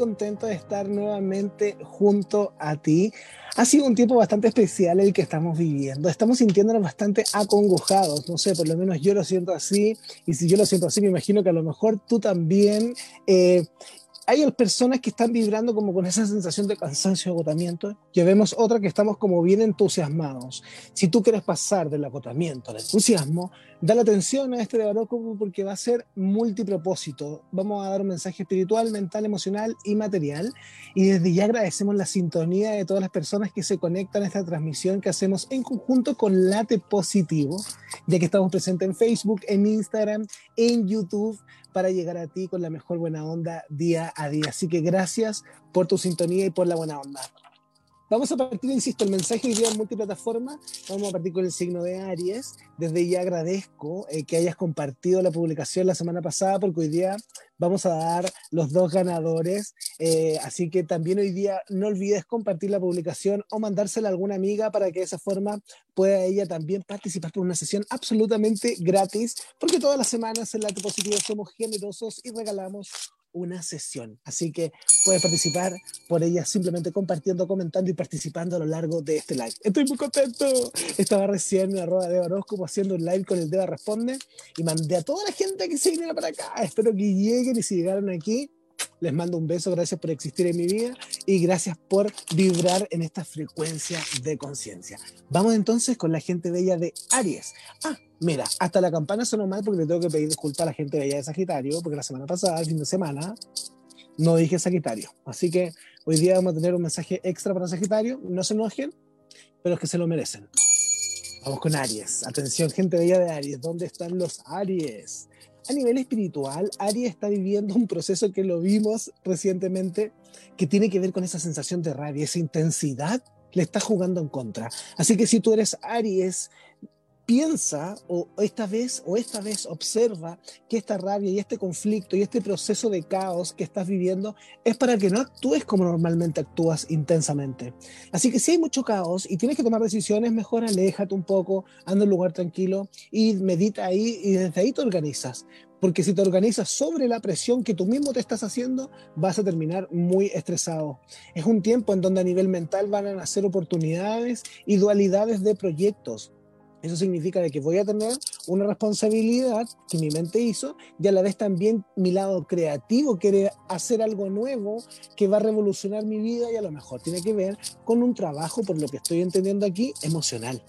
contento de estar nuevamente junto a ti. Ha sido un tiempo bastante especial el que estamos viviendo. Estamos sintiéndonos bastante acongojados. No sé, por lo menos yo lo siento así. Y si yo lo siento así, me imagino que a lo mejor tú también. Eh, hay personas que están vibrando como con esa sensación de cansancio y agotamiento, y vemos otra que estamos como bien entusiasmados. Si tú quieres pasar del agotamiento al entusiasmo, da la atención a este de horóscopo porque va a ser multipropósito. Vamos a dar un mensaje espiritual, mental, emocional y material. Y desde ya agradecemos la sintonía de todas las personas que se conectan a esta transmisión que hacemos en conjunto con Late Positivo, ya que estamos presentes en Facebook, en Instagram, en YouTube para llegar a ti con la mejor buena onda día a día. Así que gracias por tu sintonía y por la buena onda. Vamos a partir, insisto, el mensaje hoy día en multiplataforma. Vamos a partir con el signo de Aries. Desde ya agradezco eh, que hayas compartido la publicación la semana pasada, porque hoy día vamos a dar los dos ganadores. Eh, así que también hoy día no olvides compartir la publicación o mandársela a alguna amiga para que de esa forma pueda ella también participar por una sesión absolutamente gratis, porque todas las semanas en la Positivo somos generosos y regalamos una sesión. Así que puedes participar por ella simplemente compartiendo, comentando y participando a lo largo de este live. Estoy muy contento. Estaba recién en arroba de horóscopo haciendo un live con el Deba Responde y mandé a toda la gente que se viniera para acá. Espero que lleguen y si llegaron aquí, les mando un beso, gracias por existir en mi vida y gracias por vibrar en esta frecuencia de conciencia. Vamos entonces con la gente bella de Aries. Ah, mira, hasta la campana sonó mal porque le tengo que pedir disculpas a la gente bella de Sagitario, porque la semana pasada, el fin de semana, no dije Sagitario. Así que hoy día vamos a tener un mensaje extra para Sagitario. No se enojen, pero es que se lo merecen. Vamos con Aries. Atención, gente bella de Aries. ¿Dónde están los Aries? A nivel espiritual, Aries está viviendo un proceso que lo vimos recientemente, que tiene que ver con esa sensación de rabia, esa intensidad le está jugando en contra. Así que si tú eres Aries, piensa o esta vez o esta vez observa que esta rabia y este conflicto y este proceso de caos que estás viviendo es para que no actúes como normalmente actúas intensamente. Así que si hay mucho caos y tienes que tomar decisiones, mejor aléjate un poco, anda en un lugar tranquilo y medita ahí y desde ahí te organizas. Porque si te organizas sobre la presión que tú mismo te estás haciendo, vas a terminar muy estresado. Es un tiempo en donde a nivel mental van a nacer oportunidades y dualidades de proyectos eso significa de que voy a tener una responsabilidad que mi mente hizo y a la vez también mi lado creativo quiere hacer algo nuevo que va a revolucionar mi vida y a lo mejor tiene que ver con un trabajo, por lo que estoy entendiendo aquí, emocional.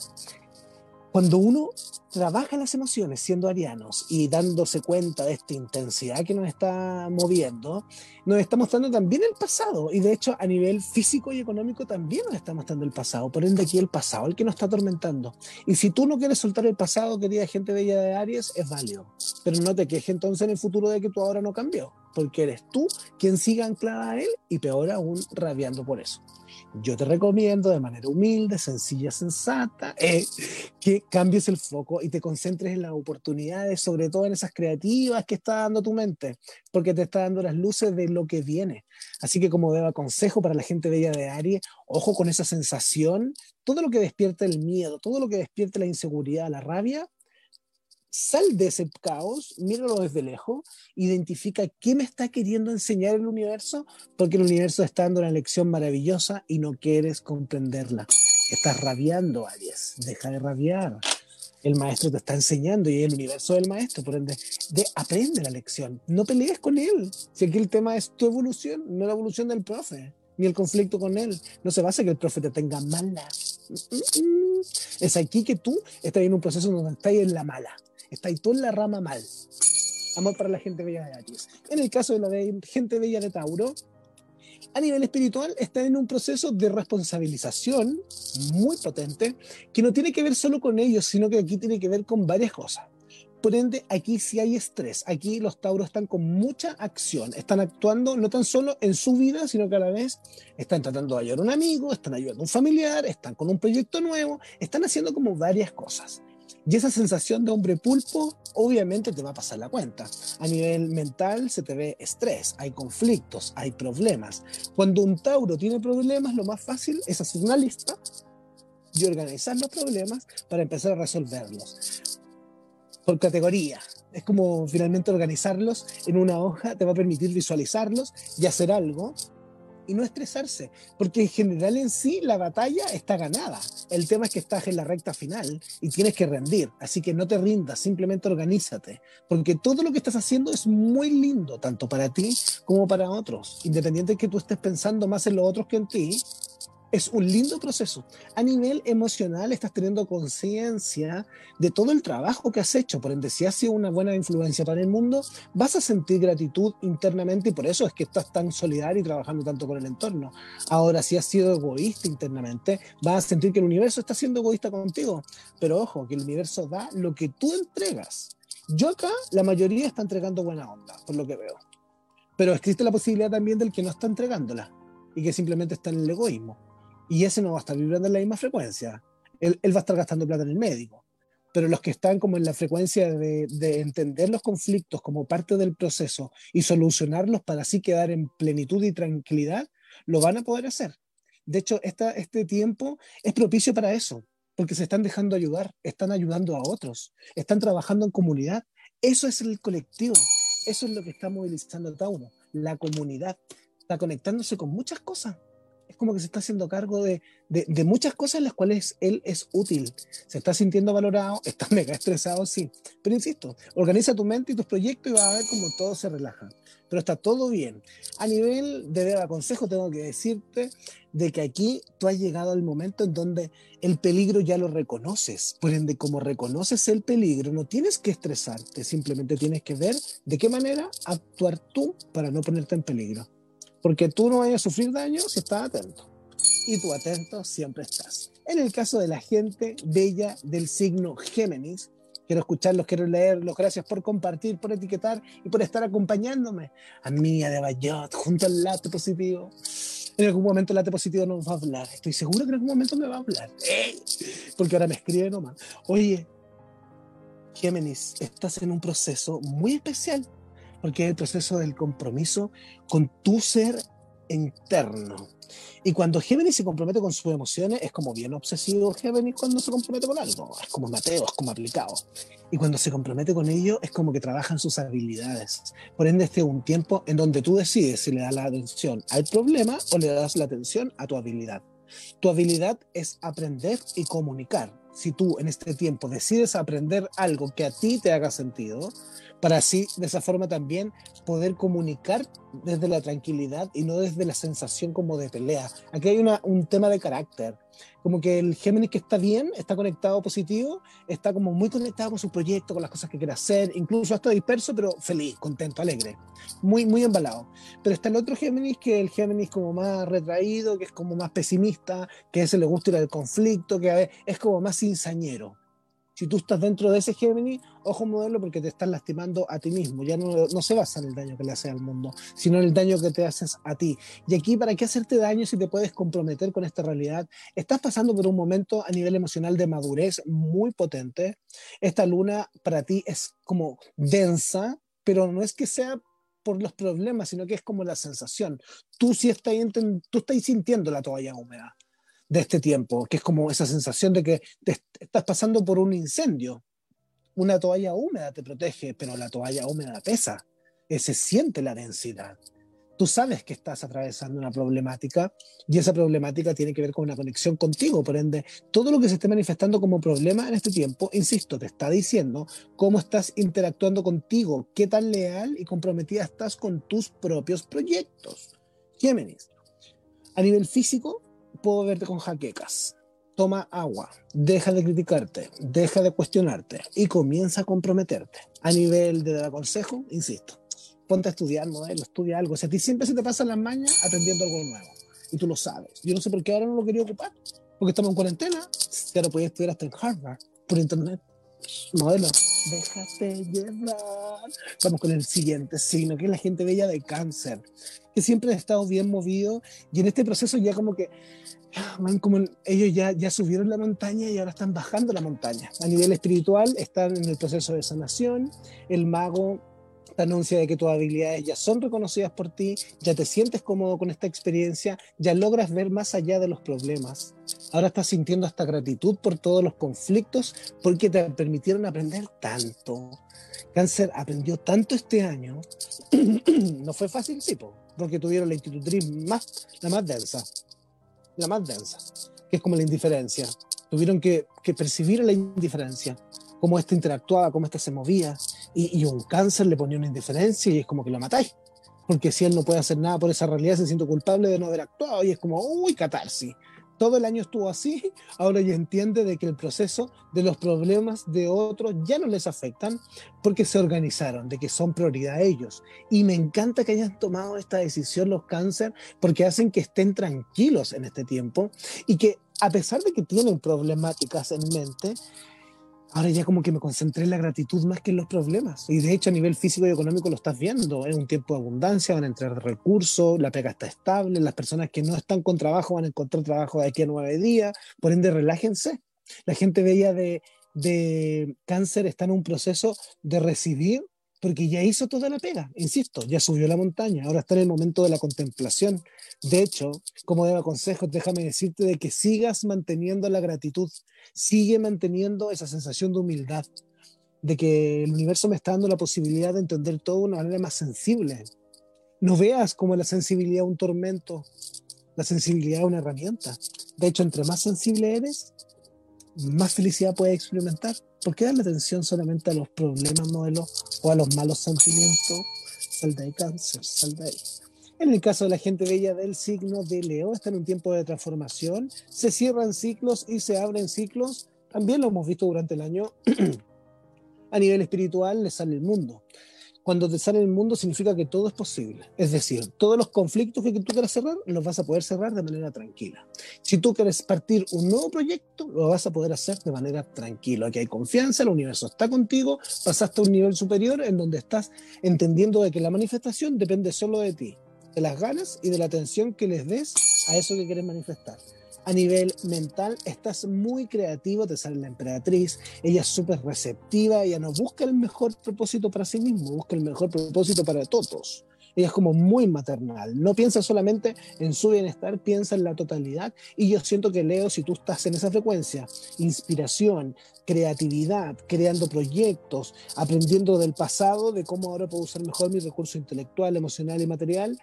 Cuando uno trabaja las emociones siendo arianos y dándose cuenta de esta intensidad que nos está moviendo, nos está mostrando también el pasado. Y de hecho, a nivel físico y económico también nos está mostrando el pasado. Por ende, aquí el pasado, el que nos está atormentando. Y si tú no quieres soltar el pasado, querida gente bella de Aries, es válido. Pero no te quejes entonces en el futuro de que tú ahora no cambió. Porque eres tú quien siga anclada a él y peor aún, rabiando por eso yo te recomiendo de manera humilde, sencilla, sensata, eh, que cambies el foco y te concentres en las oportunidades, sobre todo en esas creativas que está dando tu mente, porque te está dando las luces de lo que viene. Así que como deba consejo para la gente bella de Aries, ojo con esa sensación, todo lo que despierte el miedo, todo lo que despierte la inseguridad, la rabia, sal de ese caos, míralo desde lejos, identifica qué me está queriendo enseñar el universo, porque el universo está dando una lección maravillosa y no quieres comprenderla. Estás rabiando, Aries, deja de rabiar. El maestro te está enseñando y el universo del maestro, por ende, de, aprende la lección. No pelees con él. Si aquí el tema es tu evolución, no la evolución del profe, ni el conflicto con él. No se basa que el profe te tenga mala. Mm, mm, mm. Es aquí que tú estás en un proceso donde estás en la mala está ahí tú en la rama mal. Amor para la gente bella de Aries. En el caso de la gente bella de Tauro, a nivel espiritual está en un proceso de responsabilización muy potente que no tiene que ver solo con ellos, sino que aquí tiene que ver con varias cosas. Por ende, aquí sí hay estrés. Aquí los tauros están con mucha acción. Están actuando no tan solo en su vida, sino que a la vez están tratando de ayudar a un amigo, están ayudando a un familiar, están con un proyecto nuevo, están haciendo como varias cosas. Y esa sensación de hombre pulpo obviamente te va a pasar la cuenta. A nivel mental se te ve estrés, hay conflictos, hay problemas. Cuando un Tauro tiene problemas, lo más fácil es hacer una lista y organizar los problemas para empezar a resolverlos. Por categoría, Es como finalmente organizarlos en una hoja, te va a permitir visualizarlos y hacer algo y no estresarse, porque en general en sí la batalla está ganada. El tema es que estás en la recta final y tienes que rendir, así que no te rindas, simplemente organízate, porque todo lo que estás haciendo es muy lindo, tanto para ti como para otros, independiente de que tú estés pensando más en los otros que en ti, es un lindo proceso. A nivel emocional estás teniendo conciencia de todo el trabajo que has hecho. Por ende, si has sido una buena influencia para el mundo, vas a sentir gratitud internamente y por eso es que estás tan solidario y trabajando tanto con el entorno. Ahora, si has sido egoísta internamente, vas a sentir que el universo está siendo egoísta contigo. Pero ojo, que el universo da lo que tú entregas. Yo acá, la mayoría está entregando buena onda, por lo que veo. Pero existe la posibilidad también del que no está entregándola y que simplemente está en el egoísmo y ese no va a estar vibrando en la misma frecuencia. Él, va a estar gastando plata en el médico. Pero los que están como en la frecuencia de, entender los conflictos como parte del proceso y solucionarlos para así quedar en plenitud y tranquilidad, lo van a poder hacer. De hecho, este tiempo es propicio para eso, porque se están dejando ayudar, están ayudando a otros, están trabajando en comunidad. Eso es el colectivo, eso es lo que está movilizando Tauro, la comunidad. Está conectándose con muchas cosas es como que se está haciendo cargo de, de, muchas cosas en las cuales él es útil. Se está sintiendo valorado, está mega estresado, sí. Pero insisto, organiza tu mente y tus proyectos y vas a ver cómo todo se relaja. Pero está todo bien. A nivel de dar consejo, tengo que decirte de que aquí tú has llegado al momento en donde el peligro ya lo reconoces. Por ende, como reconoces el peligro, no tienes que estresarte, simplemente tienes que ver de qué manera actuar tú para no ponerte en peligro. Porque tú no vayas a sufrir daño si estás atento. Y tú atento siempre estás. En el caso de la gente bella del signo Géminis, quiero escucharlos, quiero leerlos. Gracias por compartir, por etiquetar y por estar acompañándome. A mí, de Bayot, junto al late positivo. En algún momento el late positivo nos va a hablar. Estoy seguro que en algún momento me va a hablar. Porque ahora me escribe nomás. Oye, Géminis, estás en un proceso muy especial porque es el proceso del compromiso con tu ser interno. Y cuando Géminis se compromete con sus emociones, es como bien obsesivo Géminis cuando se compromete con algo. Es como Mateo, es como aplicado. Y cuando se compromete con ello, es como que trabajan sus habilidades. Por ende, este es un tiempo en donde tú decides si le das la atención al problema o le das la atención a tu habilidad. Tu habilidad es aprender y comunicar. Si tú en este tiempo decides aprender algo que a ti te haga sentido, para así, de esa forma también, poder comunicar desde la tranquilidad y no desde la sensación como de pelea. Aquí hay un tema de carácter, como que el Géminis que está bien, está conectado positivo, está como muy conectado con su proyecto, con las cosas que quiere hacer, incluso hasta disperso, pero feliz, contento, alegre, muy, muy embalado. Pero está el otro Géminis, que es el Géminis como más retraído, que es como más pesimista, que a ese le gusta ir al conflicto, que es como más cinzañero si tú estás dentro de ese Gemini, ojo modelo porque te estás lastimando a ti mismo. Ya no, se basa en el daño que le haces al mundo, sino en el daño que te haces a ti. Y aquí, ¿para qué hacerte daño si te puedes comprometer con esta realidad? Estás pasando por un momento a nivel emocional de madurez muy potente. Esta luna para ti es como densa, pero no es que sea por los problemas, sino que es como la sensación. Tú sí estás, tú estás sintiendo la toalla húmeda de este tiempo, que es como esa sensación de que estás pasando por un incendio. Una toalla húmeda te protege, pero la toalla húmeda pesa, se siente la densidad. Tú sabes que estás atravesando una problemática y esa problemática tiene que ver con una conexión contigo. Por ende, todo lo que se esté manifestando como problema en este tiempo, insisto, te está diciendo cómo estás interactuando contigo, qué tan leal y comprometida estás con tus propios proyectos. Géminis. A nivel físico, puedo verte con jaquecas. Toma agua, deja de criticarte, deja de cuestionarte y comienza a comprometerte. A nivel de dar consejo, insisto, ponte a estudiar modelo, estudia algo. Si a ti siempre se te pasan las mañas aprendiendo algo nuevo y tú lo sabes. Yo no sé por qué ahora no lo quería ocupar, porque estamos en cuarentena. Ya podía estudiar hasta en Harvard por internet. Modelo, déjate llevar. Vamos con el siguiente signo, que es la gente bella de cáncer, que siempre ha estado bien movido y en este proceso ya como que, como ellos ya, ya subieron la montaña y ahora están bajando la montaña. A nivel espiritual están en el proceso de sanación, el mago te anuncia de que tus habilidades ya son reconocidas por ti, ya te sientes cómodo con esta experiencia, ya logras ver más allá de los problemas. Ahora estás sintiendo esta gratitud por todos los conflictos porque te permitieron aprender tanto. Cáncer aprendió tanto este año, no fue fácil, sí, porque tuvieron la institutriz más, la más densa, la más densa, que es como la indiferencia. Tuvieron que, que percibir la indiferencia, cómo ésta interactuaba, cómo ésta se movía, y, un cáncer le ponía una indiferencia y es como que lo matáis. Porque si él no puede hacer nada por esa realidad, se siente culpable de no haber actuado y es como, uy, catarsis todo el año estuvo así, ahora ya entiende de que el proceso de los problemas de otros ya no les afectan porque se organizaron, de que son prioridad ellos. Y me encanta que hayan tomado esta decisión los cáncer porque hacen que estén tranquilos en este tiempo y que a pesar de que tienen problemáticas en mente, ahora ya como que me concentré en la gratitud más que en los problemas. Y de hecho a nivel físico y económico lo estás viendo. Es un tiempo de abundancia, van a entrar recursos, la pega está estable, las personas que no están con trabajo van a encontrar trabajo de aquí a nueve días. Por ende, relájense. La gente veía de, de cáncer está en un proceso de recibir porque ya hizo toda la pega, insisto, ya subió la montaña, ahora está en el momento de la contemplación. De hecho, como de consejo, déjame decirte de que sigas manteniendo la gratitud, sigue manteniendo esa sensación de humildad, de que el universo me está dando la posibilidad de entender todo de una manera más sensible. No veas como la sensibilidad un tormento, la sensibilidad una herramienta. De hecho, entre más sensible eres, más felicidad puedes experimentar. ¿Por qué darle atención solamente a los problemas, modelo, o a los malos sentimientos? Sal de ahí, cáncer, sal de ahí. En el caso de la gente bella del signo de Leo, está en un tiempo de transformación, se cierran ciclos y se abren ciclos. También lo hemos visto durante el año. a nivel espiritual, le sale el mundo cuando te sale el mundo significa que todo es posible. Es decir, todos los conflictos que tú quieras cerrar, los vas a poder cerrar de manera tranquila. Si tú quieres partir un nuevo proyecto, lo vas a poder hacer de manera tranquila. Aquí hay confianza, el universo está contigo, pasaste a un nivel superior en donde estás entendiendo de que la manifestación depende solo de ti, de las ganas y de la atención que les des a eso que quieres manifestar a nivel mental estás muy creativo, te sale la emperatriz, ella es súper receptiva, ella no busca el mejor propósito para sí mismo, busca el mejor propósito para todos. Ella es como muy maternal, no piensa solamente en su bienestar, piensa en la totalidad. Y yo siento que Leo, si tú estás en esa frecuencia, inspiración, creatividad, creando proyectos, aprendiendo del pasado, de cómo ahora puedo usar mejor mi recurso intelectual, emocional y material,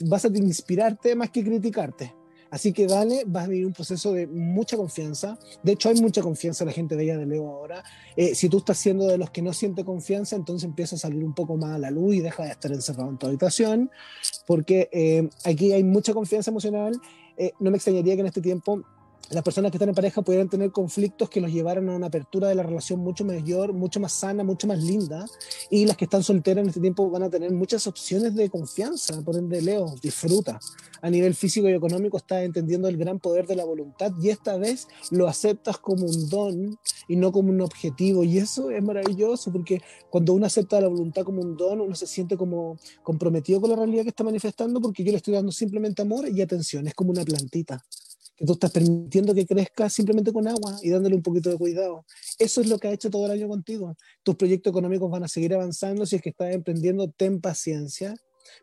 vas a inspirarte más que criticarte Así que dale, vas a vivir un proceso de mucha confianza. De hecho, hay mucha confianza en la gente de ella de Leo ahora. Eh, si tú estás siendo de los que no siente confianza, entonces empieza a salir un poco más a la luz y deja de estar encerrado en tu habitación, porque eh, aquí hay mucha confianza emocional. Eh, no me extrañaría que en este tiempo las personas que están en pareja pudieran tener conflictos que los llevaran a una apertura de la relación mucho mayor, mucho más sana, mucho más linda. Y las que están solteras en este tiempo van a tener muchas opciones de confianza. Por ende, Leo, disfruta. A nivel físico y económico estás entendiendo el gran poder de la voluntad y esta vez lo aceptas como un don y no como un objetivo. Y eso es maravilloso porque cuando uno acepta la voluntad como un don, uno se siente como comprometido con la realidad que está manifestando porque yo le estoy dando simplemente amor y atención. Es como una plantita que tú estás permitiendo que crezca simplemente con agua y dándole un poquito de cuidado. Eso es lo que ha hecho todo el año contigo. Tus proyectos económicos van a seguir avanzando si es que estás emprendiendo, ten paciencia,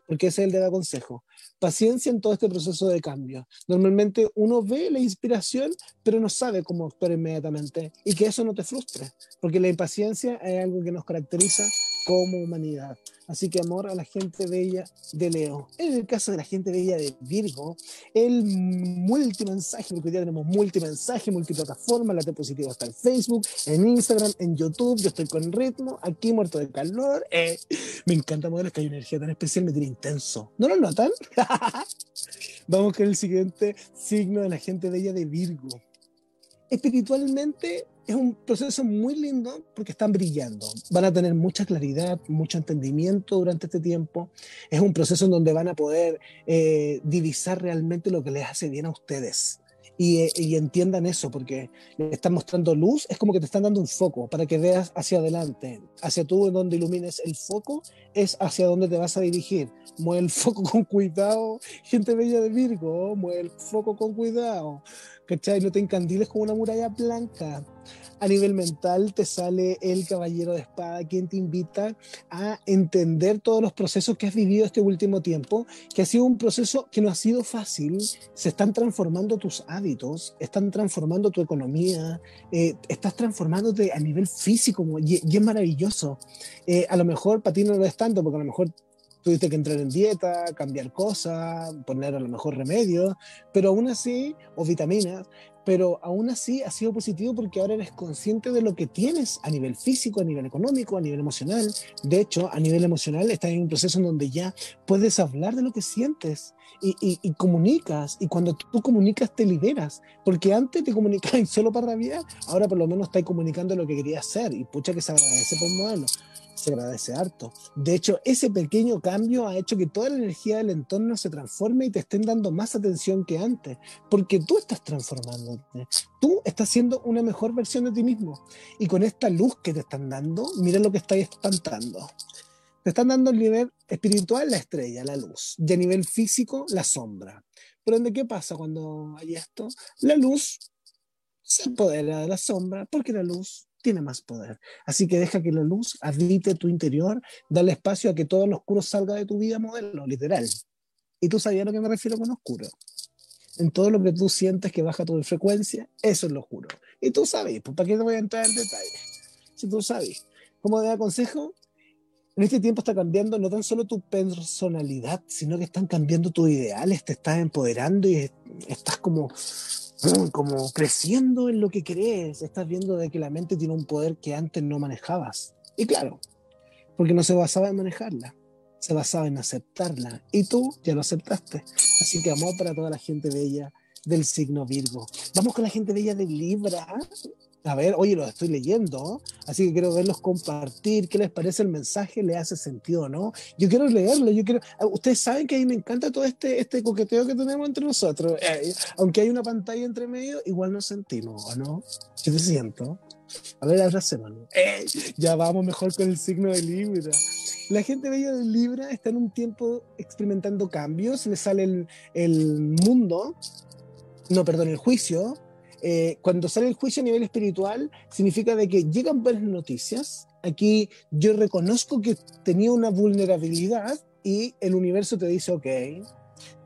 porque ese es el de consejo. Paciencia en todo este proceso de cambio. Normalmente uno ve la inspiración, pero no sabe cómo actuar inmediatamente y que eso no te frustre, porque la impaciencia es algo que nos caracteriza como humanidad. Así que amor a la gente bella de Leo. En el caso de la gente bella de Virgo, el multimensaje, porque día tenemos multimensaje, multiplataforma, la positiva está en Facebook, en Instagram, en YouTube, yo estoy con ritmo, aquí muerto de calor. Eh, me encanta modelos que hay energía tan especial, me tiene intenso. ¿No lo notan? Vamos con el siguiente signo de la gente bella de Virgo. Espiritualmente es un proceso muy lindo porque están brillando. Van a tener mucha claridad, mucho entendimiento durante este tiempo. Es un proceso en donde van a poder eh, divisar realmente lo que les hace bien a ustedes. Y, eh, entiendan eso, porque le están mostrando luz, es como que te están dando un foco para que veas hacia adelante. Hacia tú, en donde ilumines el foco, es hacia donde te vas a dirigir. Mueve el foco con cuidado, gente bella de Virgo, mueve el foco con cuidado ¿cachai? No te encandiles como una muralla blanca. A nivel mental te sale el caballero de espada, quien te invita a entender todos los procesos que has vivido este último tiempo, que ha sido un proceso que no ha sido fácil, se están transformando tus hábitos, están transformando tu economía, eh, estás transformándote a nivel físico y, es maravilloso. Eh, a lo mejor para ti no lo es tanto, porque a lo mejor tuviste que entrar en dieta, cambiar cosas, poner a lo mejor remedios, pero aún así, o vitaminas, pero aún así ha sido positivo porque ahora eres consciente de lo que tienes a nivel físico, a nivel económico, a nivel emocional. De hecho, a nivel emocional estás en un proceso en donde ya puedes hablar de lo que sientes y, y, comunicas. Y cuando tú comunicas, te liberas. Porque antes te comunicabas solo para rabiar, ahora por lo menos estás comunicando lo que querías hacer. Y pucha que se agradece por modelo se agradece harto. De hecho, ese pequeño cambio ha hecho que toda la energía del entorno se transforme y te estén dando más atención que antes, porque tú estás transformándote, tú estás siendo una mejor versión de ti mismo. Y con esta luz que te están dando, mira lo que estáis espantando. Te están dando el nivel espiritual la estrella, la luz, y a nivel físico la sombra. Por ende, ¿qué pasa cuando hay esto? La luz se apodera de la sombra porque la luz tiene más poder. Así que deja que la luz habite tu interior, dale espacio a que todo lo oscuro salga de tu vida modelo, literal. Y tú sabías a lo que me refiero con oscuro. En todo lo que tú sientes que baja tu frecuencia, eso es lo oscuro. Y tú sabes, pues ¿para qué te voy a entrar en detalle? Si tú sabes. Como de aconsejo, en este tiempo está cambiando no tan solo tu personalidad, sino que están cambiando tus ideales, te estás empoderando y estás como como creciendo en lo que crees, estás viendo de que la mente tiene un poder que antes no manejabas. Y claro, porque no se basaba en manejarla, se basaba en aceptarla. Y tú ya lo aceptaste. Así que amor para toda la gente bella del signo Virgo. Vamos con la gente bella de Libra. A ver, oye, los estoy leyendo, así que quiero verlos compartir. ¿Qué les parece el mensaje? ¿Le hace sentido no? Yo quiero leerlo, yo quiero... Ah, ustedes saben que a mí me encanta todo este, este coqueteo que tenemos entre nosotros. Eh, aunque hay una pantalla entre medio, igual nos sentimos, ¿o no? Yo te siento. A ver, abracémonos. Eh, ya vamos mejor con el signo de Libra. La gente bella de Libra está en un tiempo experimentando cambios, le sale el, el mundo, no, perdón, el juicio, eh, cuando sale el juicio a nivel espiritual, significa de que llegan buenas noticias. Aquí yo reconozco que tenía una vulnerabilidad y el universo te dice, ok,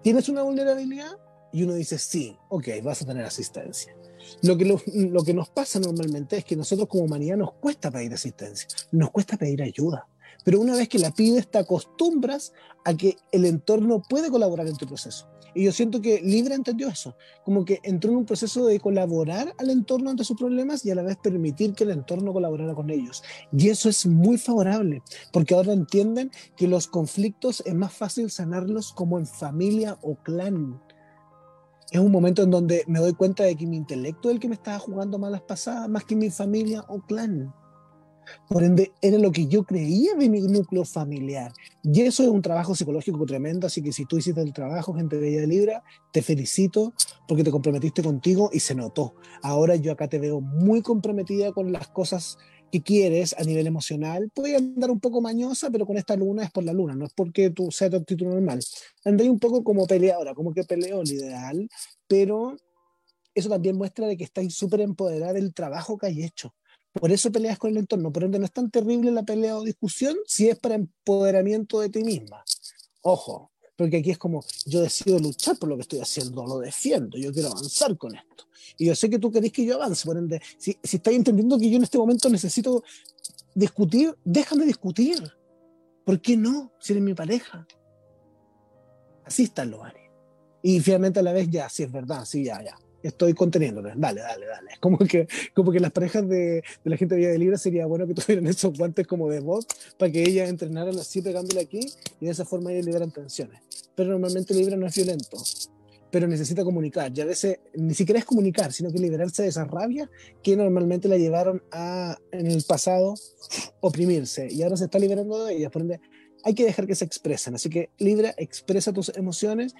¿tienes una vulnerabilidad? Y uno dice, sí, ok, vas a tener asistencia. Lo que, lo, lo que nos pasa normalmente es que nosotros como humanidad nos cuesta pedir asistencia, nos cuesta pedir ayuda. Pero una vez que la pides, te acostumbras a que el entorno puede colaborar en tu proceso. Y yo siento que Libra entendió eso, como que entró en un proceso de colaborar al entorno ante sus problemas y a la vez permitir que el entorno colaborara con ellos. Y eso es muy favorable, porque ahora entienden que los conflictos es más fácil sanarlos como en familia o clan. Es un momento en donde me doy cuenta de que mi intelecto es el que me estaba jugando malas pasadas, más que mi familia o clan. Por ende, era lo que yo creía de mi núcleo familiar. Y eso es un trabajo psicológico tremendo, así que si tú hiciste el trabajo, gente de de Libra, te felicito porque te comprometiste contigo y se notó. Ahora yo acá te veo muy comprometida con las cosas que quieres a nivel emocional. Puede andar un poco mañosa, pero con esta luna es por la luna, no es porque tú seas tu actitud normal. Andé un poco como peleadora, como que peleo el ideal, pero eso también muestra de que estáis súper empoderada del trabajo que hay hecho por eso peleas con el entorno. Por ende, no es tan terrible la pelea o discusión si es para empoderamiento de ti misma. Ojo, porque aquí es como yo decido luchar por lo que estoy haciendo, lo defiendo, yo quiero avanzar con esto. Y yo sé que tú querés que yo avance, por ende, si, si estás entendiendo que yo en este momento necesito discutir, déjame discutir. ¿Por qué no? Si eres mi pareja. Así está lo haré. Y finalmente a la vez ya, sí es verdad, sí, ya, ya estoy conteniéndolo. Dale, dale, dale. Como que, como que las parejas de, de la gente de Vía de Libra sería bueno que tuvieran esos guantes como de voz para que ellas entrenaran así pegándole aquí y de esa forma ellas liberan tensiones. Pero normalmente Libra no es violento, pero necesita comunicar. Y a veces ni siquiera es comunicar, sino que liberarse de esa rabia que normalmente la llevaron a, en el pasado, oprimirse. Y ahora se está liberando de ellas. Por ende, hay que dejar que se expresen. Así que Libra, expresa tus emociones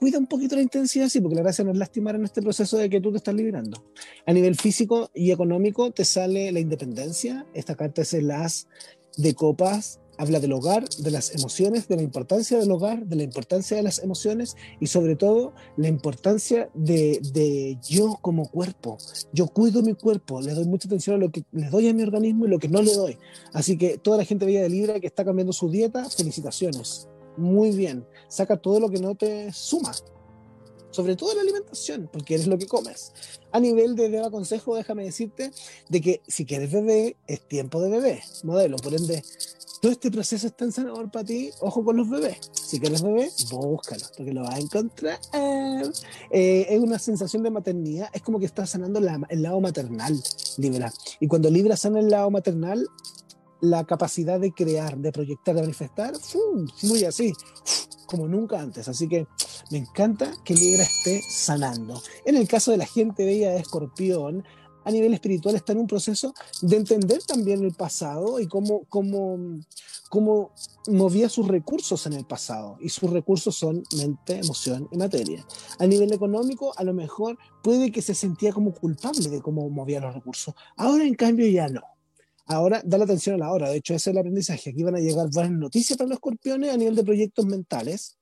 cuida un poquito la intensidad, sí, porque la gracia no es lastimar en este proceso de que tú te estás liberando. A nivel físico y económico te sale la independencia, esta carta es el as de copas, habla del hogar, de las emociones, de la importancia del hogar, de la importancia de las emociones y sobre todo la importancia de, yo como cuerpo. Yo cuido mi cuerpo, le doy mucha atención a lo que le doy a mi organismo y lo que no le doy. Así que toda la gente veía de Libra que está cambiando su dieta, felicitaciones. Muy bien. Saca todo lo que no te suma sobre todo la alimentación, porque eres lo que comes. A nivel de bebé consejo, déjame decirte de que si quieres bebé, es tiempo de bebé, modelo. Por ende, todo este proceso es tan sanador para ti, ojo con los bebés. Si quieres bebé, búscalo, porque lo vas a encontrar. Eh, es una sensación de maternidad, es como que estás sanando el lado maternal, Libra. Y cuando Libra sana el lado maternal, la capacidad de crear, de proyectar, de manifestar, muy así, como nunca antes. Así que me encanta que Libra esté sanando. En el caso de la gente bella de Escorpión, a nivel espiritual está en un proceso de entender también el pasado y cómo, cómo, cómo movía sus recursos en el pasado. Y sus recursos son mente, emoción y materia. A nivel económico, a lo mejor puede que se sentía como culpable de cómo movía los recursos. Ahora, en cambio, ya no. Ahora, da la atención a la hora. De hecho, ese es el aprendizaje. Aquí van a llegar buenas noticias para los escorpiones a nivel de proyectos mentales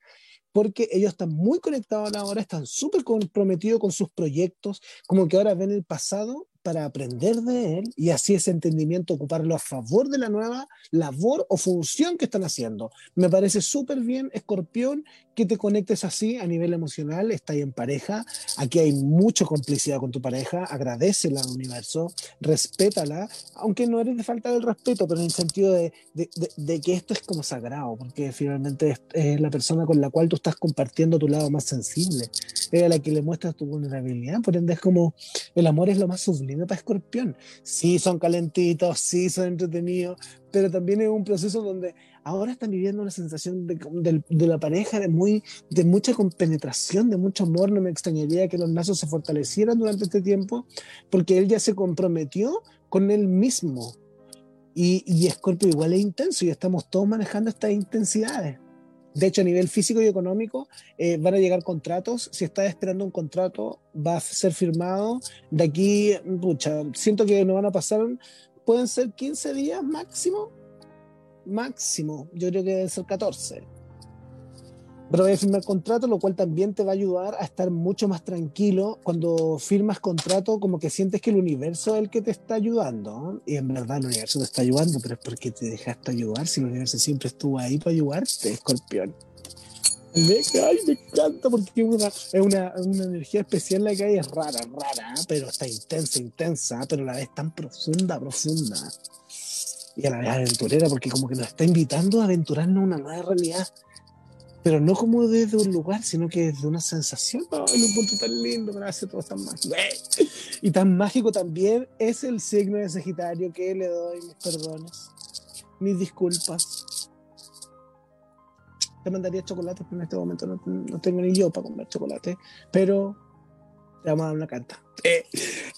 porque ellos están muy conectados a la hora, están súper comprometidos con sus proyectos, como que ahora ven el pasado para aprender de él y así ese entendimiento ocuparlo a favor de la nueva labor o función que están haciendo. Me parece súper bien, escorpión, que te conectes así a nivel emocional, está ahí en pareja, aquí hay mucha complicidad con tu pareja, agradecela al universo, respétala, aunque no eres de falta del respeto, pero en el sentido de, de, de, que esto es como sagrado, porque finalmente es, la persona con la cual tú estás compartiendo tu lado más sensible, es a la que le muestras tu vulnerabilidad, por ende es como el amor es lo más sublime para escorpión. Sí, son calentitos, sí, son entretenidos, pero también es un proceso donde ahora están viviendo una sensación de, la pareja de, muy, de mucha compenetración, de mucho amor. No me extrañaría que los lazos se fortalecieran durante este tiempo, porque él ya se comprometió con él mismo. Y, y igual es intenso y estamos todos manejando estas intensidades. De hecho, a nivel físico y económico, eh, van a llegar contratos. Si estás esperando un contrato, va a ser firmado. De aquí, pucha, siento que no van a pasar, pueden ser 15 días máximo. Máximo, yo creo que deben ser 14 pero a firmar contrato, lo cual también te va a ayudar a estar mucho más tranquilo cuando firmas contrato, como que sientes que el universo es el que te está ayudando. Y en verdad el universo te está ayudando, pero es porque te dejaste ayudar, si el universo siempre estuvo ahí para ayudarte, escorpión. Ay, me encanta porque una, es una, una energía especial la que hay, es rara, rara, pero está intensa, intensa, pero a la vez tan profunda, profunda. Y a la vez aventurera, porque como que nos está invitando a aventurarnos a una nueva realidad pero no como desde un lugar, sino que desde una sensación. en un punto tan lindo, me hace todo tan mágico. Y tan mágico también es el signo de Sagitario que le doy mis perdones, mis disculpas. Te mandaría chocolate, pero en este momento no, no tengo ni yo para comer chocolate, pero te vamos a dar una carta. Eh,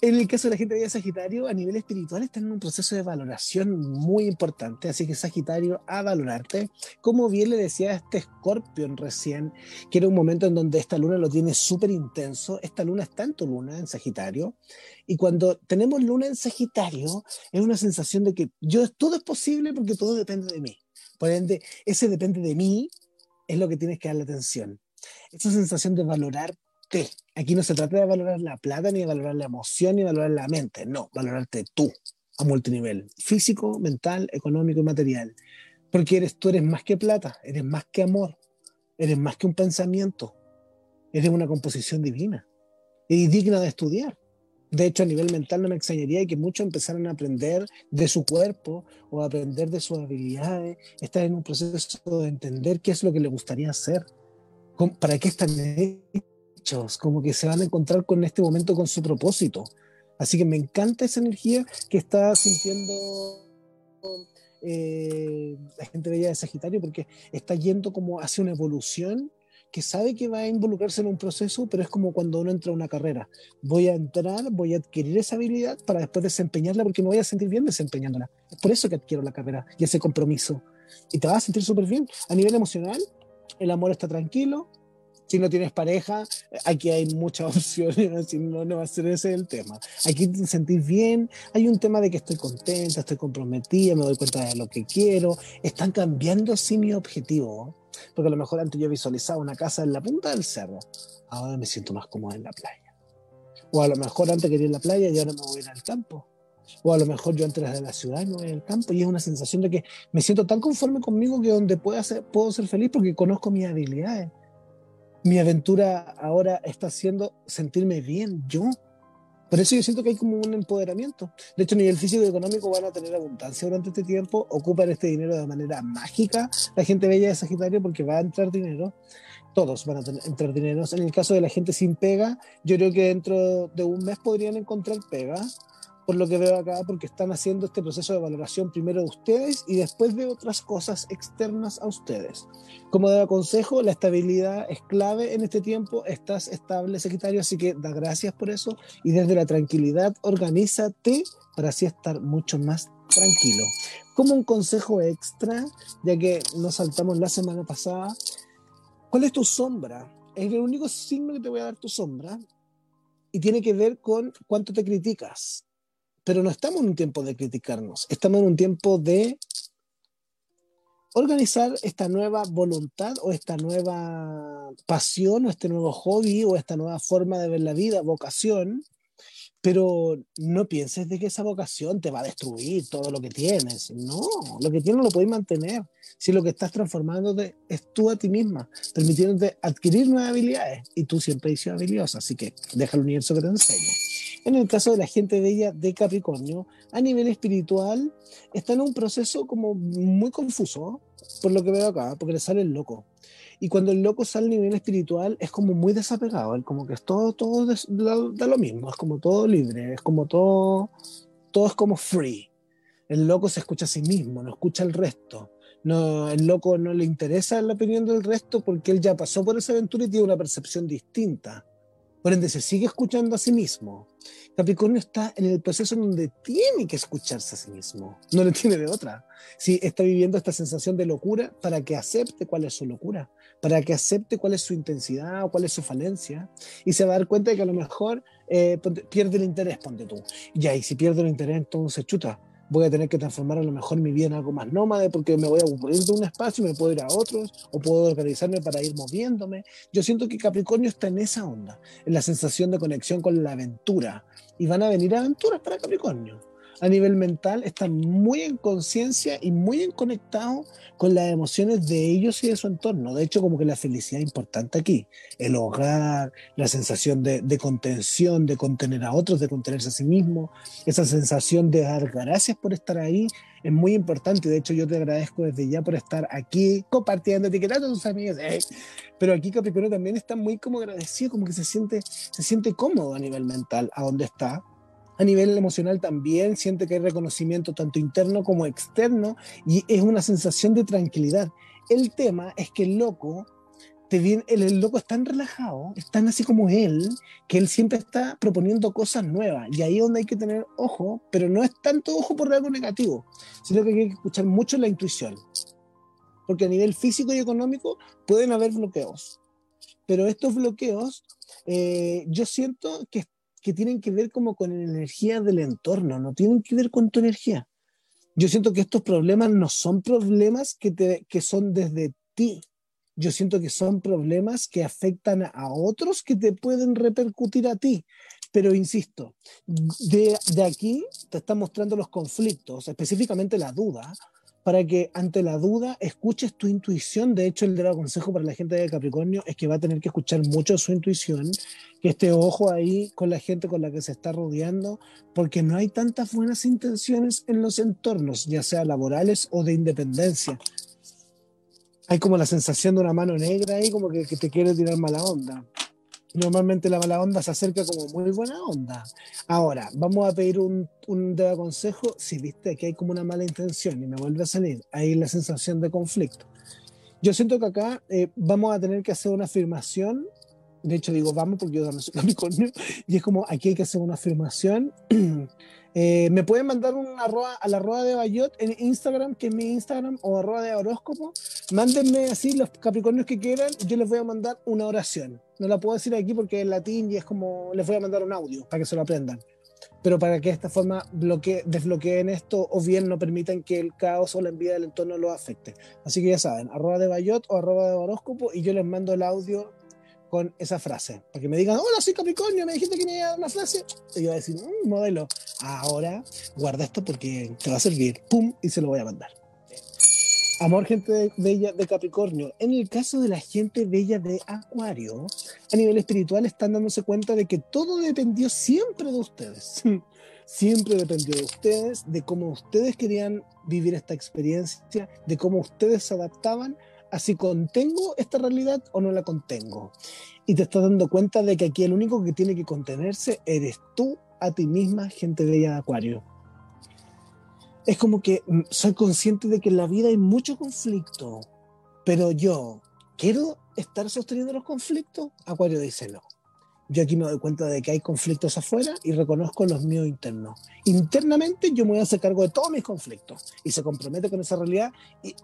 en el caso de la gente de Sagitario, a nivel espiritual están en un proceso de valoración muy importante, así que Sagitario, a valorarte. Como bien le decía a este Scorpion recién, que era un momento en donde esta luna lo tiene súper intenso. Esta luna está en tu luna, en Sagitario, y cuando tenemos luna en Sagitario, es una sensación de que yo todo es posible porque todo depende de mí. Por ende, ese depende de mí es lo que tienes que darle atención. Esa sensación de valorar Aquí no se trata de valorar la plata, ni de valorar la emoción, ni de valorar la mente. No, valorarte tú a multinivel, físico, mental, económico y material. Porque eres, tú eres más que plata, eres más que amor, eres más que un pensamiento, eres una composición divina y digna de estudiar. De hecho, a nivel mental no me extrañaría que muchos empezaran a aprender de su cuerpo o a aprender de sus habilidades, estar en un proceso de entender qué es lo que le gustaría hacer, para qué están como que se van a encontrar con este momento con su propósito. Así que me encanta esa energía que está sintiendo eh, la gente bella de Sagitario, porque está yendo como hacia una evolución que sabe que va a involucrarse en un proceso, pero es como cuando uno entra a una carrera. Voy a entrar, voy a adquirir esa habilidad para después desempeñarla porque me voy a sentir bien desempeñándola. Es por eso que adquiero la carrera y ese compromiso. Y te vas a sentir súper bien. A nivel emocional, el amor está tranquilo, Si no tienes pareja, aquí hay muchas opciones, si no, no va a ser ese el tema. Aquí te sentís bien, hay un tema de que estoy contenta, estoy comprometida, me doy cuenta de lo que quiero, están cambiando sí mi objetivo, porque a lo mejor antes yo visualizaba una casa en la punta del cerro, ahora me siento más cómoda en la playa. O a lo mejor antes quería ir a la playa y ahora me voy a ir al campo. O a lo mejor yo antes de la ciudad y me voy al campo y es una sensación de que me siento tan conforme conmigo que donde pueda ser, puedo ser feliz porque conozco mis habilidades. Mi aventura ahora está haciendo sentirme bien yo. Por eso yo siento que hay como un empoderamiento. De hecho, a nivel físico y económico van a tener abundancia durante este tiempo, ocupan este dinero de manera mágica. La gente bella de Sagitario porque va a entrar dinero todos van a entrar dinero. En el caso de la gente sin pega, yo creo que dentro de un mes podrían encontrar pega, por lo que veo acá, porque están haciendo este proceso de valoración primero de ustedes y después de otras cosas externas a ustedes. Como de aconsejo, la estabilidad es clave en este tiempo. Estás estable, secretario, así que da gracias por eso y desde la tranquilidad, organízate para así estar mucho más tranquilo. Como un consejo extra, ya que nos saltamos la semana pasada, ¿Cuál es tu sombra? Es el único signo que te voy a dar tu sombra y tiene que ver con cuánto te criticas. Pero no estamos en un tiempo de criticarnos, estamos en un tiempo de organizar esta nueva voluntad o esta nueva pasión o este nuevo hobby o esta nueva forma de ver la vida, vocación, pero no pienses de que esa vocación te va a destruir todo lo que tienes. No, lo que tienes lo puedes mantener. Si lo que estás transformando es tú a ti misma, permitiéndote adquirir nuevas habilidades. Y tú siempre has sido habilidosa, así que deja el universo que te enseñe. En el caso de la gente bella de Capricornio, a nivel espiritual, está en un proceso como muy confuso, por lo que veo acá, porque le sale el loco. Y cuando el loco sale a nivel espiritual, es como muy desapegado, él como que es todo, todo da lo mismo, es como todo libre, es como todo, todo es como free. El loco se escucha a sí mismo, no escucha al resto. No, el loco no le interesa la opinión del resto porque él ya pasó por esa aventura y tiene una percepción distinta. Por ende, se sigue escuchando a sí mismo. Capricornio está en el proceso donde tiene que escucharse a sí mismo. No le tiene de otra. Si está viviendo esta sensación de locura para que acepte cuál es su locura, para que acepte cuál es su intensidad o cuál es su falencia. Y se va a dar cuenta de que a lo mejor eh, pierde el interés, ponte tú. Y si pierde el interés, entonces chuta voy a tener que transformar a lo mejor mi vida en algo más nómade porque me voy a ocupar de un espacio y me puedo ir a otros o puedo organizarme para ir moviéndome. Yo siento que Capricornio está en esa onda, en la sensación de conexión con la aventura y van a venir aventuras para Capricornio a nivel mental están muy en conciencia y muy en conectado con las emociones de ellos y de su entorno. De hecho, como que la felicidad es importante aquí. El hogar, la sensación de, contención, de contener a otros, de contenerse a sí mismo, esa sensación de dar gracias por estar ahí es muy importante. De hecho, yo te agradezco desde ya por estar aquí compartiendo, etiquetando a tus amigos. ¿eh? Pero aquí Capricornio también está muy como agradecido, como que se siente, se siente cómodo a nivel mental a donde está a nivel emocional también siente que hay reconocimiento tanto interno como externo y es una sensación de tranquilidad. El tema es que el loco, te viene, el, loco es tan relajado, es tan así como él, que él siempre está proponiendo cosas nuevas y ahí es donde hay que tener ojo, pero no es tanto ojo por algo negativo, sino que hay que escuchar mucho la intuición. Porque a nivel físico y económico pueden haber bloqueos, pero estos bloqueos eh, yo siento que que tienen que ver como con la energía del entorno, no tienen que ver con tu energía. Yo siento que estos problemas no son problemas que, te, que son desde ti. Yo siento que son problemas que afectan a otros que te pueden repercutir a ti. Pero insisto, de, de aquí te están mostrando los conflictos, específicamente la duda, para que ante la duda escuches tu intuición. De hecho, el gran consejo para la gente de Capricornio es que va a tener que escuchar mucho su intuición, que esté ojo ahí con la gente con la que se está rodeando, porque no hay tantas buenas intenciones en los entornos, ya sea laborales o de independencia. Hay como la sensación de una mano negra ahí, como que, que te quiere tirar mala onda normalmente la mala onda se acerca como muy buena onda. Ahora, vamos a pedir un, un de consejo. Si viste que hay como una mala intención y me vuelve a salir, ahí la sensación de conflicto. Yo siento que acá eh, vamos a tener que hacer una afirmación De hecho, digo, vamos porque yo también soy Capricornio. Y es como, aquí hay que hacer una afirmación. Eh, me pueden mandar un arroba a la arroba de Bayot en Instagram, que es mi Instagram, o arroba de horóscopo. Mándenme así los Capricornios que quieran. Yo les voy a mandar una oración. No la puedo decir aquí porque es latín y es como, les voy a mandar un audio para que se lo aprendan pero para que de esta forma bloque, desbloqueen esto o bien no permitan que el caos o la envidia del entorno lo afecte. Así que ya saben, arroba de Bayot o arroba de horóscopo y yo les mando el audio con esa frase. Para que me digan, hola, soy Capricornio, me dijiste que me iba a dar una frase. Y yo voy a decir, un mm, modelo, ahora guarda esto porque te va a servir. Pum, y se lo voy a mandar. Amor, gente bella de Capricornio. En el caso de la gente bella de Acuario, a nivel espiritual están dándose cuenta de que todo dependió siempre de ustedes. siempre dependió de ustedes, de cómo ustedes querían vivir esta experiencia, de cómo ustedes se adaptaban a si contengo esta realidad o no la contengo. Y te estás dando cuenta de que aquí el único que tiene que contenerse eres tú a ti misma, gente bella de Acuario es como que mm, soy consciente de que en la vida hay mucho conflicto, pero yo quiero estar sosteniendo los conflictos. Acuario dice no. Yo aquí me doy cuenta de que hay conflictos afuera y reconozco los míos internos. Internamente yo me voy a hacer cargo de todos mis conflictos y se compromete con esa realidad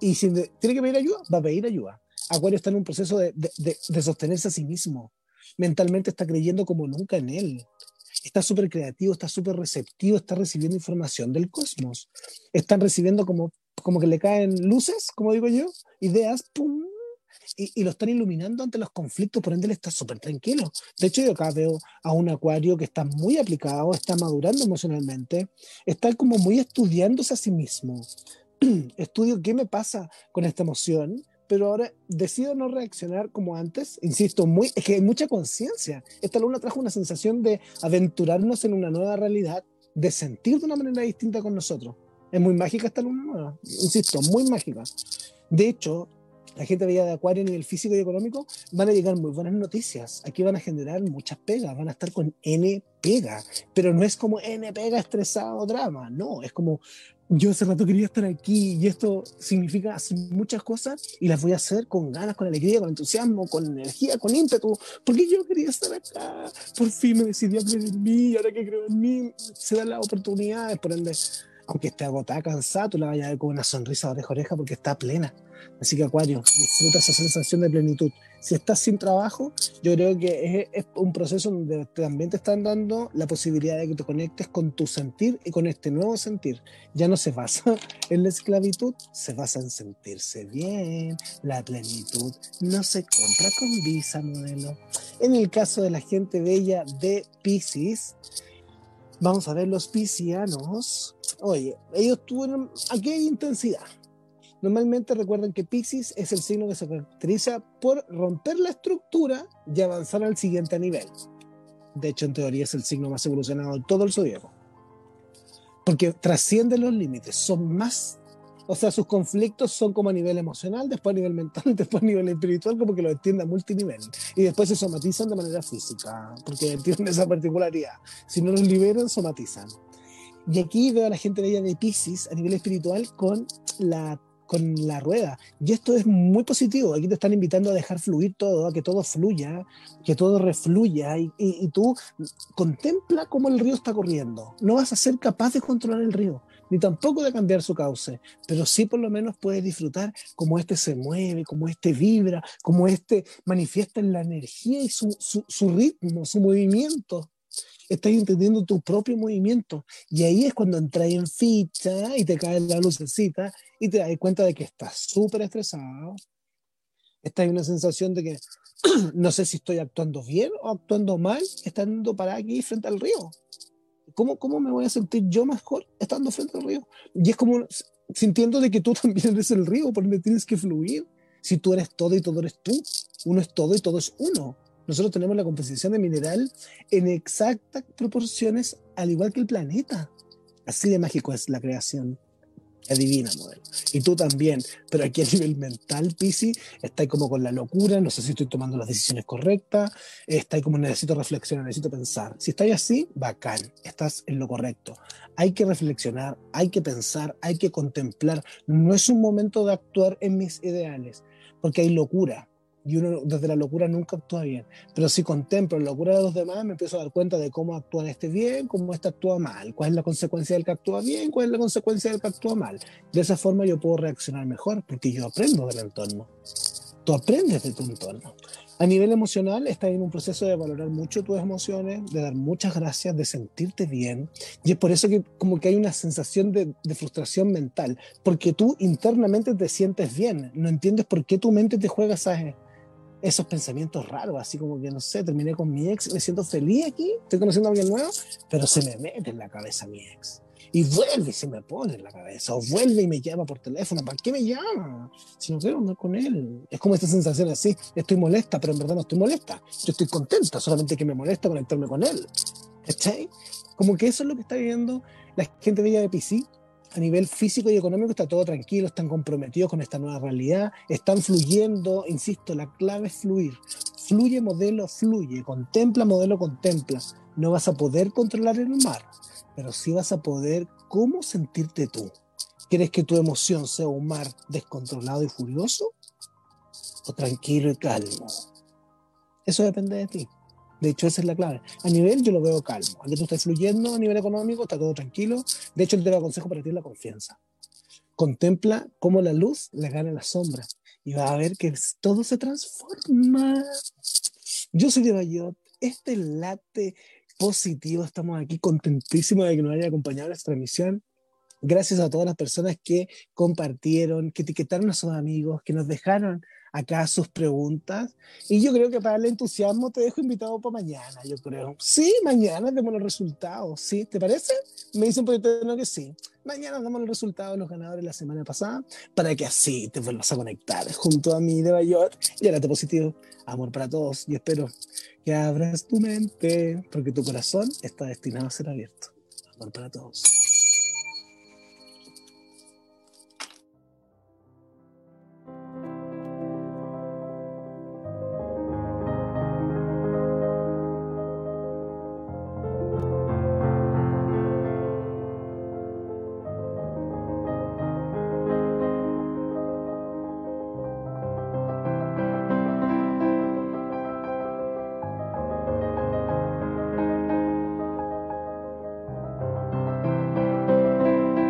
y, si tiene que pedir ayuda, va a pedir ayuda. Acuario está en un proceso de, de sostenerse a sí mismo. Mentalmente está creyendo como nunca en él está súper creativo, está súper receptivo, está recibiendo información del cosmos. Están recibiendo como, como que le caen luces, como digo yo, ideas, ¡pum! Y, lo están iluminando ante los conflictos, por ende él está súper tranquilo. De hecho, yo acá veo a un acuario que está muy aplicado, está madurando emocionalmente, está como muy estudiándose a sí mismo. Estudio qué me pasa con esta emoción, pero ahora decido no reaccionar como antes. Insisto, muy, es que hay mucha conciencia. Esta luna trajo una sensación de aventurarnos en una nueva realidad, de sentir de una manera distinta con nosotros. Es muy mágica esta luna nueva, insisto, muy mágica. De hecho, la gente veía de Acuario a nivel físico y económico, van a llegar muy buenas noticias. Aquí van a generar muchas pegas, van a estar con N pega, pero no es como N pega estresado drama, no, es como yo hace rato quería estar aquí y esto significa hacer muchas cosas y las voy a hacer con ganas, con alegría, con entusiasmo, con energía, con ímpetu, porque yo quería estar acá. Por fin me decidí a creer en mí, ahora que creo en mí, se dan las oportunidades, por ende, aunque esté agotada, cansada, tú la vayas a ver con una sonrisa oreja oreja porque está plena. Así que Acuario, disfruta esa sensación de plenitud. Si estás sin trabajo, yo creo que es, un proceso donde también te están dando la posibilidad de que te conectes con tu sentir y con este nuevo sentir. Ya no se basa en la esclavitud, se basa en sentirse bien. La plenitud no se compra con visa, modelo. En el caso de la gente bella de Pisces, vamos a ver los piscianos. Oye, ellos tuvieron, aquí hay intensidad Normalmente recuerden que Pisces es el signo que se caracteriza por romper la estructura y avanzar al siguiente nivel. De hecho, en teoría es el signo más evolucionado de todo el zodiaco. Porque trasciende los límites, son más, o sea, sus conflictos son como a nivel emocional, después a nivel mental, después a nivel espiritual, como que lo entiende a multinivel. Y después se somatizan de manera física, porque tienen esa particularidad. Si no los liberan, somatizan. Y aquí veo a la gente de ella de Pisces a nivel espiritual con la con la rueda. Y esto es muy positivo. Aquí te están invitando a dejar fluir todo, a que todo fluya, que todo refluya. Y, y, tú contempla cómo el río está corriendo. No vas a ser capaz de controlar el río, ni tampoco de cambiar su cauce, pero sí por lo menos puedes disfrutar cómo este se mueve, cómo este vibra, cómo este manifiesta en la energía y su, su, ritmo, su movimiento estás entendiendo tu propio movimiento. Y ahí es cuando entras en ficha y te cae la lucecita y te das cuenta de que estás súper estresado. Estás en una sensación de que no sé si estoy actuando bien o actuando mal estando para aquí frente al río. ¿Cómo, ¿Cómo me voy a sentir yo mejor estando frente al río? Y es como sintiendo de que tú también eres el río, por donde tienes que fluir. Si tú eres todo y todo eres tú, uno es todo y todo es uno. Nosotros tenemos la composición de mineral en exactas proporciones, al igual que el planeta. Así de mágico es la creación. Adivina, modelo. Y tú también. Pero aquí a nivel mental, Pisi, está como con la locura, no sé si estoy tomando las decisiones correctas, está como necesito reflexionar, necesito pensar. Si estás así, bacán, estás en lo correcto. Hay que reflexionar, hay que pensar, hay que contemplar. No es un momento de actuar en mis ideales, porque hay locura, y uno desde la locura nunca actúa bien. Pero si contemplo la locura de los demás, me empiezo a dar cuenta de cómo actúan este bien, cómo este actúa mal, cuál es la consecuencia del que actúa bien, cuál es la consecuencia del que actúa mal. De esa forma yo puedo reaccionar mejor porque yo aprendo del entorno. Tú aprendes de tu entorno. A nivel emocional, estás en un proceso de valorar mucho tus emociones, de dar muchas gracias, de sentirte bien. Y es por eso que como que hay una sensación de, de, frustración mental, porque tú internamente te sientes bien. No entiendes por qué tu mente te juega esas, esos pensamientos raros, así como que, no sé, terminé con mi ex, me siento feliz aquí, estoy conociendo a alguien nuevo, pero se me mete en la cabeza mi ex y vuelve y se me pone en la cabeza, o vuelve y me llama por teléfono, ¿para qué me llama? Si no quiero andar con él. Es como esta sensación así, estoy molesta, pero en verdad no estoy molesta, yo estoy contenta, solamente que me molesta conectarme con él. ¿Cachai? Como que eso es lo que está viviendo la gente de Villa de PC. A nivel físico y económico está todo tranquilo, están comprometidos con esta nueva realidad, están fluyendo, insisto, la clave es fluir. Fluye, modelo, fluye, contempla, modelo, contempla. No vas a poder controlar el mar, pero sí vas a poder cómo sentirte tú. ¿Quieres que tu emoción sea un mar descontrolado y furioso? ¿O tranquilo y calmo? Eso depende de ti. De hecho, esa es la clave. A nivel yo lo veo calmo. Aquí tú estás fluyendo a nivel económico, está todo tranquilo. De hecho, te lo aconsejo para ti la confianza. Contempla cómo la luz le gana la sombra y vas a ver que todo se transforma. Yo soy de Bayot. Este late positivo. Estamos aquí contentísimos de que nos haya acompañado en esta transmisión. Gracias a todas las personas que compartieron, que etiquetaron a sus amigos, que nos dejaron acá sus preguntas. Y yo creo que para el entusiasmo te dejo invitado para mañana, yo creo. Sí, mañana demos los resultados, ¿sí? ¿Te parece? Me dicen por interno que sí. Mañana damos los resultados de los ganadores la semana pasada para que así te vuelvas a conectar junto a mí de Bayor y ahora te positivo. Amor para todos y espero que abras tu mente porque tu corazón está destinado a ser abierto. Amor para todos.